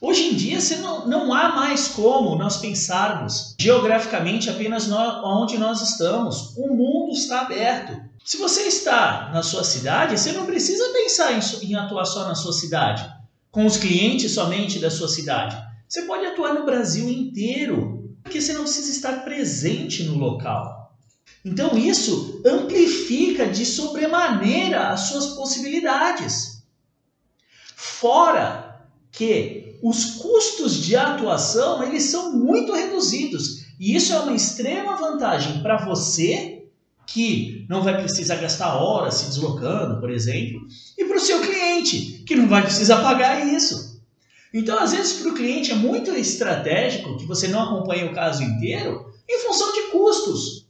Hoje em dia você não, não há mais como nós pensarmos geograficamente apenas no, onde nós estamos. O mundo está aberto. Se você está na sua cidade, você não precisa pensar em, em atuar só na sua cidade, com os clientes somente da sua cidade. Você pode atuar no Brasil inteiro, porque você não precisa estar presente no local. Então isso amplifica de sobremaneira as suas possibilidades. Fora que os custos de atuação eles são muito reduzidos e isso é uma extrema vantagem para você que não vai precisar gastar horas se deslocando, por exemplo, e para o seu cliente que não vai precisar pagar isso. Então, às vezes, para o cliente é muito estratégico que você não acompanhe o caso inteiro em função de custos.